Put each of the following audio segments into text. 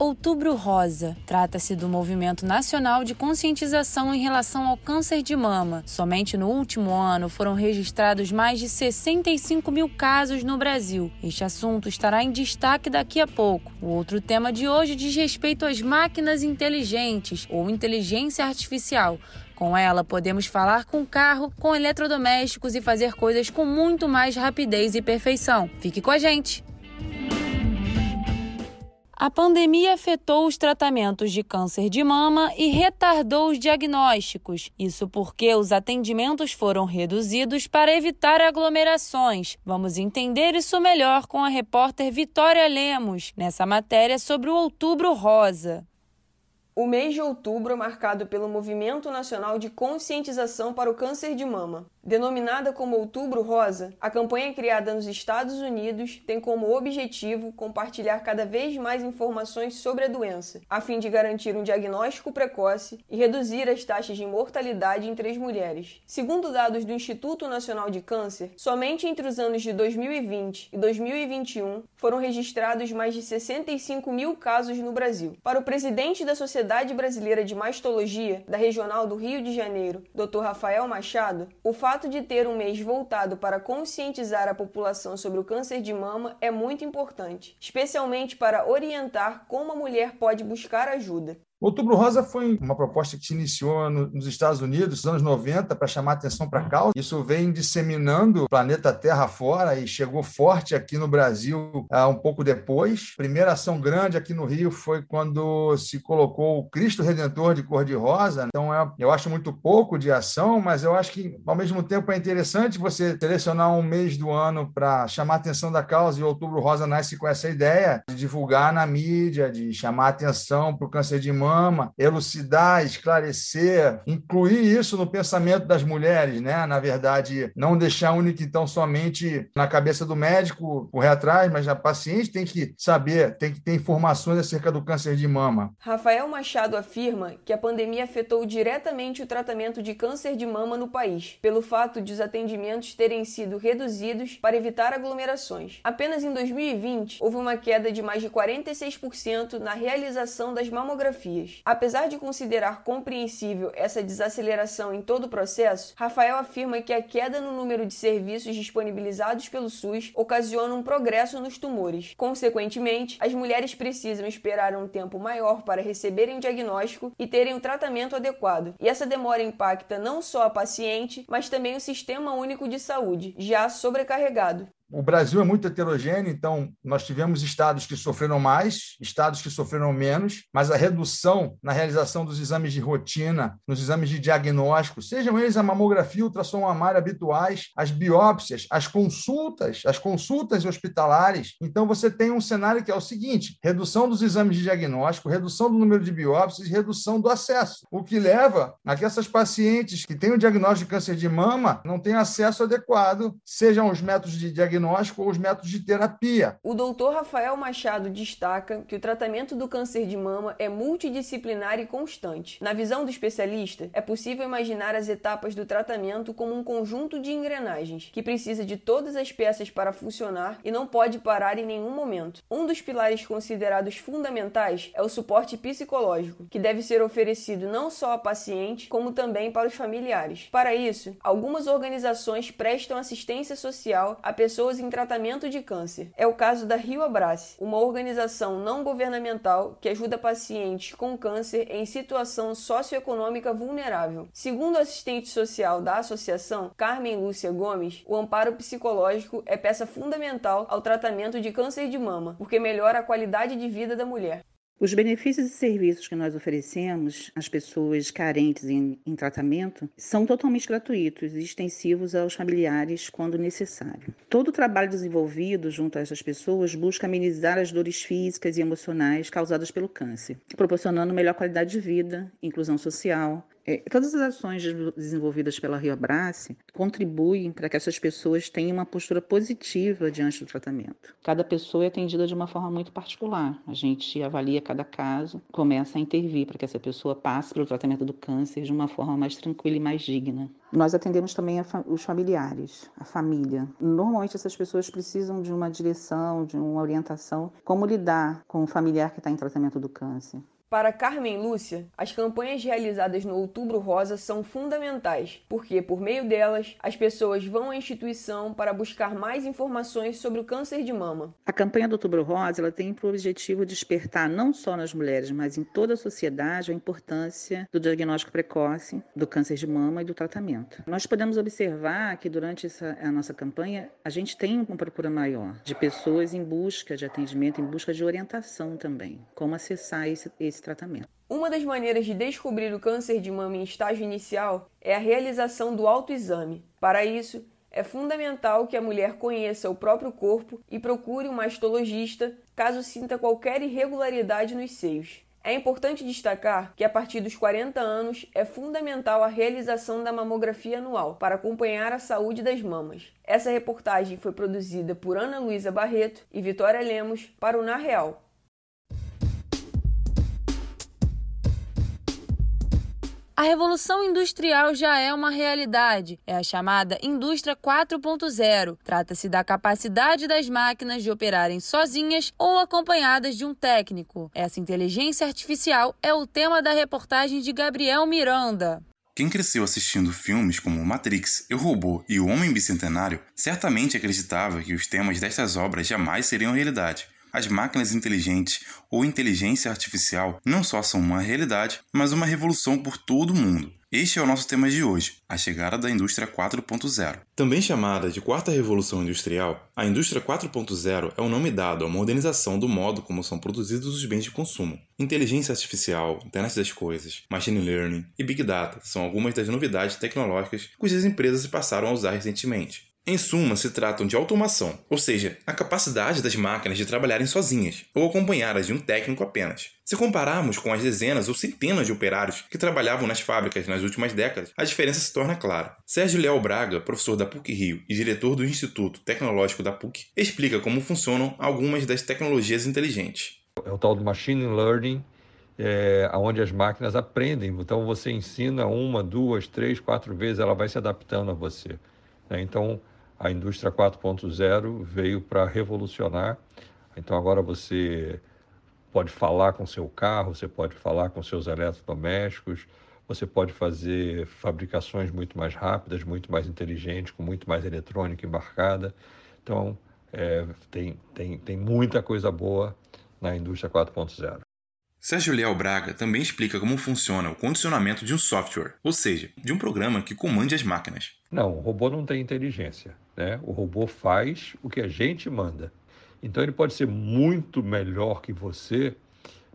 Outubro Rosa trata-se do movimento nacional de conscientização em relação ao câncer de mama. Somente no último ano foram registrados mais de 65 mil casos no Brasil. Este assunto estará em destaque daqui a pouco. O outro tema de hoje diz respeito às máquinas inteligentes ou inteligência artificial. Com ela, podemos falar com carro, com eletrodomésticos e fazer coisas com muito mais rapidez e perfeição. Fique com a gente! A pandemia afetou os tratamentos de câncer de mama e retardou os diagnósticos. Isso porque os atendimentos foram reduzidos para evitar aglomerações. Vamos entender isso melhor com a repórter Vitória Lemos, nessa matéria sobre o Outubro Rosa. O mês de outubro é marcado pelo Movimento Nacional de Conscientização para o Câncer de Mama. Denominada como Outubro Rosa, a campanha criada nos Estados Unidos tem como objetivo compartilhar cada vez mais informações sobre a doença, a fim de garantir um diagnóstico precoce e reduzir as taxas de mortalidade entre as mulheres. Segundo dados do Instituto Nacional de Câncer, somente entre os anos de 2020 e 2021 foram registrados mais de 65 mil casos no Brasil. Para o presidente da Sociedade Brasileira de Mastologia, da Regional do Rio de Janeiro, Dr. Rafael Machado, o fato de ter um mês voltado para conscientizar a população sobre o câncer de mama é muito importante, especialmente para orientar como a mulher pode buscar ajuda. Outubro Rosa foi uma proposta que se iniciou nos Estados Unidos nos anos 90 para chamar atenção para a causa. Isso vem disseminando o planeta Terra fora e chegou forte aqui no Brasil uh, um pouco depois. Primeira ação grande aqui no Rio foi quando se colocou o Cristo Redentor de cor-de-rosa. Então, é, eu acho muito pouco de ação, mas eu acho que, ao mesmo tempo, é interessante você selecionar um mês do ano para chamar atenção da causa. E Outubro Rosa nasce com essa ideia de divulgar na mídia, de chamar atenção para o câncer de mama mama, elucidar, esclarecer, incluir isso no pensamento das mulheres, né? Na verdade, não deixar única então somente na cabeça do médico correr atrás, mas a paciente tem que saber, tem que ter informações acerca do câncer de mama. Rafael Machado afirma que a pandemia afetou diretamente o tratamento de câncer de mama no país, pelo fato de os atendimentos terem sido reduzidos para evitar aglomerações. Apenas em 2020 houve uma queda de mais de 46% na realização das mamografias dias. Apesar de considerar compreensível essa desaceleração em todo o processo, Rafael afirma que a queda no número de serviços disponibilizados pelo SUS ocasiona um progresso nos tumores. Consequentemente, as mulheres precisam esperar um tempo maior para receberem o diagnóstico e terem o tratamento adequado. E essa demora impacta não só a paciente, mas também o Sistema Único de Saúde, já sobrecarregado o Brasil é muito heterogêneo, então nós tivemos estados que sofreram mais, estados que sofreram menos, mas a redução na realização dos exames de rotina, nos exames de diagnóstico, sejam eles a mamografia, ultrassom mamário habituais, as biópsias, as consultas, as consultas hospitalares. Então você tem um cenário que é o seguinte: redução dos exames de diagnóstico, redução do número de biópsias e redução do acesso, o que leva a que essas pacientes que têm o diagnóstico de câncer de mama não tenham acesso adequado, sejam os métodos de diagnóstico diagnóstico ou os métodos de terapia. O doutor Rafael Machado destaca que o tratamento do câncer de mama é multidisciplinar e constante. Na visão do especialista, é possível imaginar as etapas do tratamento como um conjunto de engrenagens que precisa de todas as peças para funcionar e não pode parar em nenhum momento. Um dos pilares considerados fundamentais é o suporte psicológico, que deve ser oferecido não só à paciente, como também para os familiares. Para isso, algumas organizações prestam assistência social a pessoas pessoas em tratamento de câncer. É o caso da Rio Abrace, uma organização não governamental que ajuda pacientes com câncer em situação socioeconômica vulnerável. Segundo o assistente social da associação, Carmen Lúcia Gomes, o amparo psicológico é peça fundamental ao tratamento de câncer de mama, porque melhora a qualidade de vida da mulher. Os benefícios e serviços que nós oferecemos às pessoas carentes em, em, tratamento são totalmente gratuitos e extensivos aos familiares quando necessário. Todo o trabalho desenvolvido junto a essas pessoas busca amenizar as dores físicas e emocionais causadas pelo câncer, proporcionando melhor qualidade de vida, inclusão social, É, todas as ações desenvolvidas pela Rio Abrace contribuem para que essas pessoas tenham uma postura positiva diante do tratamento. Cada pessoa é atendida de uma forma muito particular. A gente avalia cada caso, começa a intervir para que essa pessoa passe pelo tratamento do câncer de uma forma mais tranquila e mais digna. Nós atendemos também fa os familiares, a família. Normalmente essas pessoas precisam de uma direção, de uma orientação, como lidar com o familiar que está em tratamento do câncer. Para Carmen Lúcia, as campanhas realizadas no Outubro Rosa são fundamentais, porque por meio delas as pessoas vão à instituição para buscar mais informações sobre o câncer de mama. A campanha do Outubro Rosa ela tem por objetivo despertar não só nas mulheres, mas em toda a sociedade a importância do diagnóstico precoce do câncer de mama e do tratamento. Nós podemos observar que durante essa, a nossa campanha a gente tem uma procura maior de pessoas em busca de atendimento, em busca de orientação também, como acessar esse, esse esse tratamento. Uma das maneiras de descobrir o câncer de mama em estágio inicial é a realização do autoexame. Para isso, é fundamental que a mulher conheça o próprio corpo e procure um mastologista caso sinta qualquer irregularidade nos seios. É importante destacar que a partir dos 40 anos é fundamental a realização da mamografia anual para acompanhar a saúde das mamas. Essa reportagem foi produzida por Ana Luísa Barreto e Vitória Lemos para o Na Real. A revolução industrial já é uma realidade. É a chamada Indústria 4.0. Trata-se da capacidade das máquinas de operarem sozinhas ou acompanhadas de um técnico. Essa inteligência artificial é o tema da reportagem de Gabriel Miranda. Quem cresceu assistindo filmes como Matrix, Eu Robô e O Homem Bicentenário certamente acreditava que os temas destas obras jamais seriam realidade. As máquinas inteligentes ou inteligência artificial não só são uma realidade, mas uma revolução por todo o mundo. Este é o nosso tema de hoje, a chegada da indústria 4.0. Também chamada de quarta revolução industrial, a indústria 4.0 é o nome dado à modernização do modo como são produzidos os bens de consumo. Inteligência artificial, internet das coisas, machine learning e big data são algumas das novidades tecnológicas cujas empresas passaram a usar recentemente. Em suma, se tratam de automação, ou seja, a capacidade das máquinas de trabalharem sozinhas ou acompanhadas de um técnico apenas. Se compararmos com as dezenas ou centenas de operários que trabalhavam nas fábricas nas últimas décadas, a diferença se torna clara. Sérgio Leal Braga, professor da PUC Rio e diretor do Instituto Tecnológico da PUC, explica como funcionam algumas das tecnologias inteligentes. É o tal do machine learning, é, onde as máquinas aprendem. Então você ensina uma, duas, três, quatro vezes, ela vai se adaptando a você. Né? Então a indústria 4.0 veio para revolucionar. Então agora você pode falar com seu carro, você pode falar com seus eletrodomésticos, você pode fazer fabricações muito mais rápidas, muito mais inteligentes, com muito mais eletrônica embarcada. Então é, tem, tem, tem muita coisa boa na indústria 4.0. Sérgio Leal Braga também explica como funciona o condicionamento de um software, ou seja, de um programa que comande as máquinas. Não, o robô não tem inteligência. Né? O robô faz o que a gente manda. Então ele pode ser muito melhor que você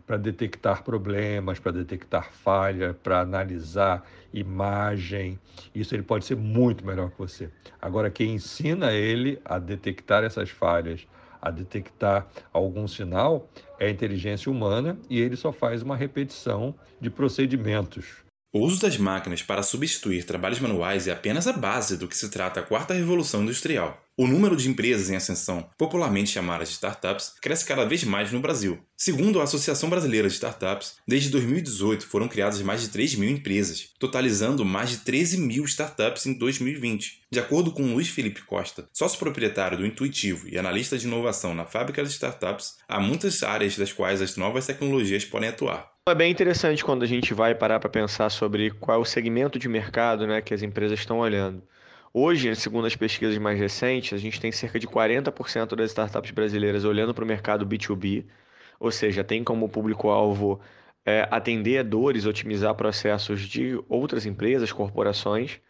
para detectar problemas, para detectar falha, para analisar imagem. Isso ele pode ser muito melhor que você. Agora, quem ensina ele a detectar essas falhas, a detectar algum sinal é a inteligência humana e ele só faz uma repetição de procedimentos. O uso das máquinas para substituir trabalhos manuais é apenas a base do que se trata a quarta revolução industrial. O número de empresas em ascensão, popularmente chamadas de startups, cresce cada vez mais no Brasil. Segundo a Associação Brasileira de Startups, desde 2018 foram criadas mais de 3 mil empresas, totalizando mais de 13 mil startups em 2020. De acordo com Luiz Felipe Costa, sócio proprietário do Intuitivo e analista de inovação na fábrica de startups, há muitas áreas das quais as novas tecnologias podem atuar. É bem interessante quando a gente vai parar para pensar sobre qual é o segmento de mercado né, que as empresas estão olhando. Hoje, segundo as pesquisas mais recentes, a gente tem cerca de 40% das startups brasileiras olhando para o mercado B2B, ou seja, tem como público-alvo é, atender dores, otimizar processos de outras empresas, corporações,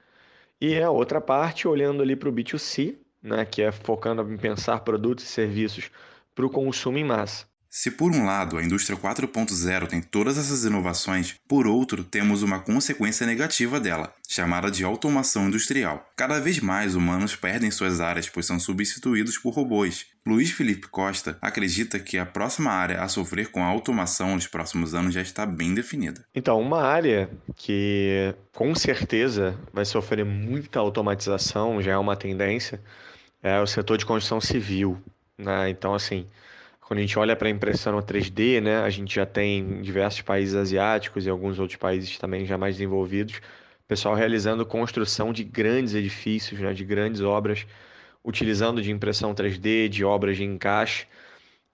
e a outra parte olhando ali para o B2C, né, que é focando em pensar produtos e serviços para o consumo em massa. Se por um lado a indústria 4.0 tem todas essas inovações, por outro temos uma consequência negativa dela, chamada de automação industrial. Cada vez mais humanos perdem suas áreas pois são substituídos por robôs. Luiz Felipe Costa acredita que a próxima área a sofrer com a automação nos próximos anos já está bem definida. Então, uma área que com certeza vai sofrer muita automatização, já é uma tendência, é o setor de construção civil. Né? Então, assim, quando a gente olha para a impressão 3D, né, a gente já tem diversos países asiáticos e alguns outros países também já mais desenvolvidos, pessoal realizando construção de grandes edifícios, né, de grandes obras, utilizando de impressão 3D, de obras de encaixe.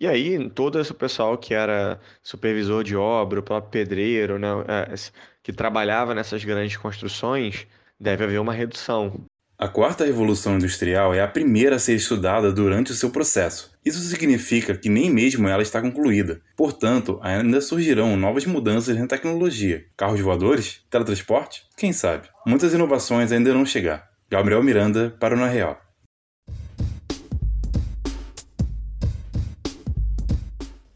E aí, todo esse pessoal que era supervisor de obra, o próprio pedreiro, né, é, que trabalhava nessas grandes construções, deve haver uma redução. A quarta revolução industrial é a primeira a ser estudada durante o seu processo. Isso significa que nem mesmo ela está concluída. Portanto, ainda surgirão novas mudanças na tecnologia. Carros voadores? Teletransporte? Quem sabe? Muitas inovações ainda irão chegar. Gabriel Miranda para o Na Real.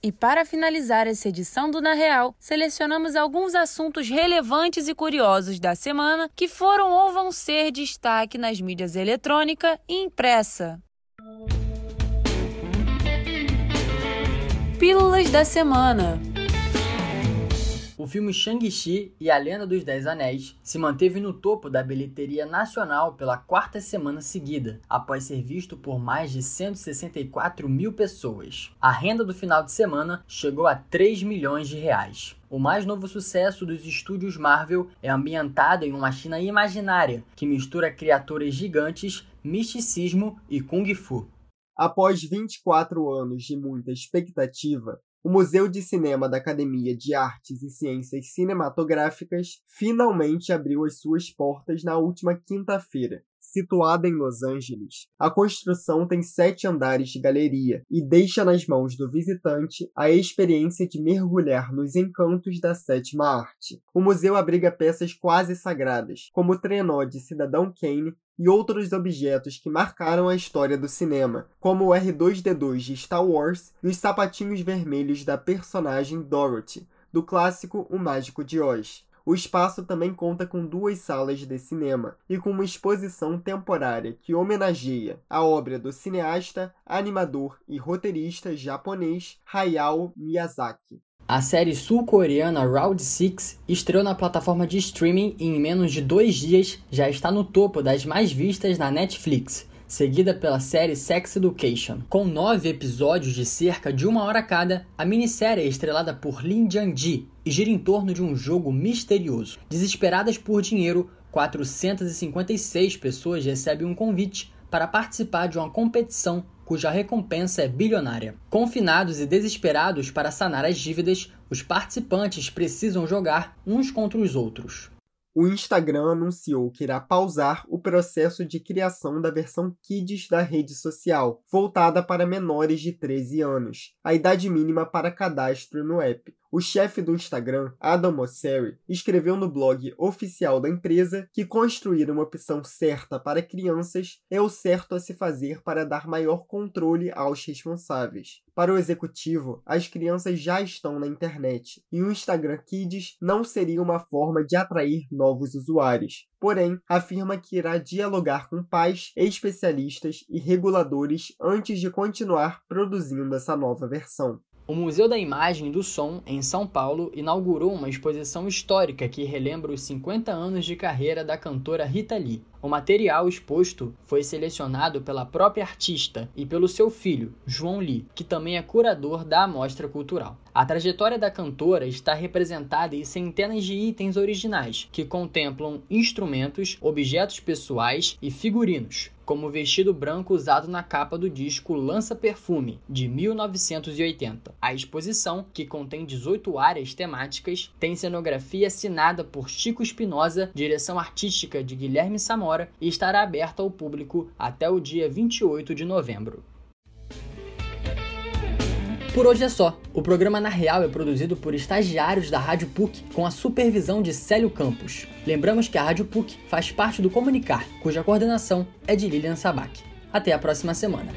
E para finalizar essa edição do Na Real, selecionamos alguns assuntos relevantes e curiosos da semana que foram ou vão ser destaque nas mídias eletrônica e impressa. Pílulas da semana. O filme Shang-Chi e a Lenda dos Dez Anéis se manteve no topo da bilheteria nacional pela quarta semana seguida, após ser visto por mais de 164 mil pessoas. A renda do final de semana chegou a 3 milhões de reais. O mais novo sucesso dos estúdios Marvel é ambientado em uma China imaginária que mistura criaturas gigantes, misticismo e kung fu. Após 24 anos de muita expectativa, o Museu de Cinema da Academia de Artes e Ciências Cinematográficas finalmente abriu as suas portas na última quinta-feira. Situada em Los Angeles, a construção tem sete andares de galeria e deixa nas mãos do visitante a experiência de mergulhar nos encantos da sétima arte. O museu abriga peças quase sagradas, como o trenó de Cidadão Kane e outros objetos que marcaram a história do cinema, como o R2D2 de Star Wars e os sapatinhos vermelhos da personagem Dorothy, do clássico O Mágico de Oz. O espaço também conta com duas salas de cinema e com uma exposição temporária que homenageia a obra do cineasta, animador e roteirista japonês Hayao Miyazaki. A série sul-coreana Round 6 estreou na plataforma de streaming e em menos de dois dias já está no topo das mais vistas na Netflix, seguida pela série Sex Education. Com nove episódios de cerca de uma hora cada, a minissérie é estrelada por Lin Jiang-ji e gira em torno de um jogo misterioso. Desesperadas por dinheiro, 456 pessoas recebem um convite para participar de uma competição cuja recompensa é bilionária. Confinados e desesperados para sanar as dívidas, os participantes precisam jogar uns contra os outros. O Instagram anunciou que irá pausar o processo de criação da versão Kids da rede social, voltada para menores de 13 anos, a idade mínima para cadastro no app. O chefe do Instagram, Adam Mosseri, escreveu no blog oficial da empresa que construir uma opção certa para crianças é o certo a se fazer para dar maior controle aos responsáveis. Para o executivo, as crianças já estão na internet e o Instagram Kids não seria uma forma de atrair novos usuários. Porém, afirma que irá dialogar com pais, especialistas e reguladores antes de continuar produzindo essa nova versão. O Museu da Imagem e do Som, em São Paulo, inaugurou uma exposição histórica que relembra os 50 anos de carreira da cantora Rita Lee. O material exposto foi selecionado pela própria artista e pelo seu filho, João Lee, que também é curador da amostra cultural. A trajetória da cantora está representada em centenas de itens originais, que contemplam instrumentos, objetos pessoais e figurinos, como o vestido branco usado na capa do disco Lança Perfume, de 1980. A exposição, que contém 18 áreas temáticas, tem cenografia assinada por Chico Espinosa, direção artística de Guilherme Samora e estará aberta ao público até o dia 28 de novembro. Por hoje é só. O programa Na Real é produzido por estagiários da Rádio PUC com a supervisão de Célio Campos. Lembramos que a Rádio PUC faz parte do Comunicar, cuja coordenação é de Lilian Sabac. Até a próxima semana.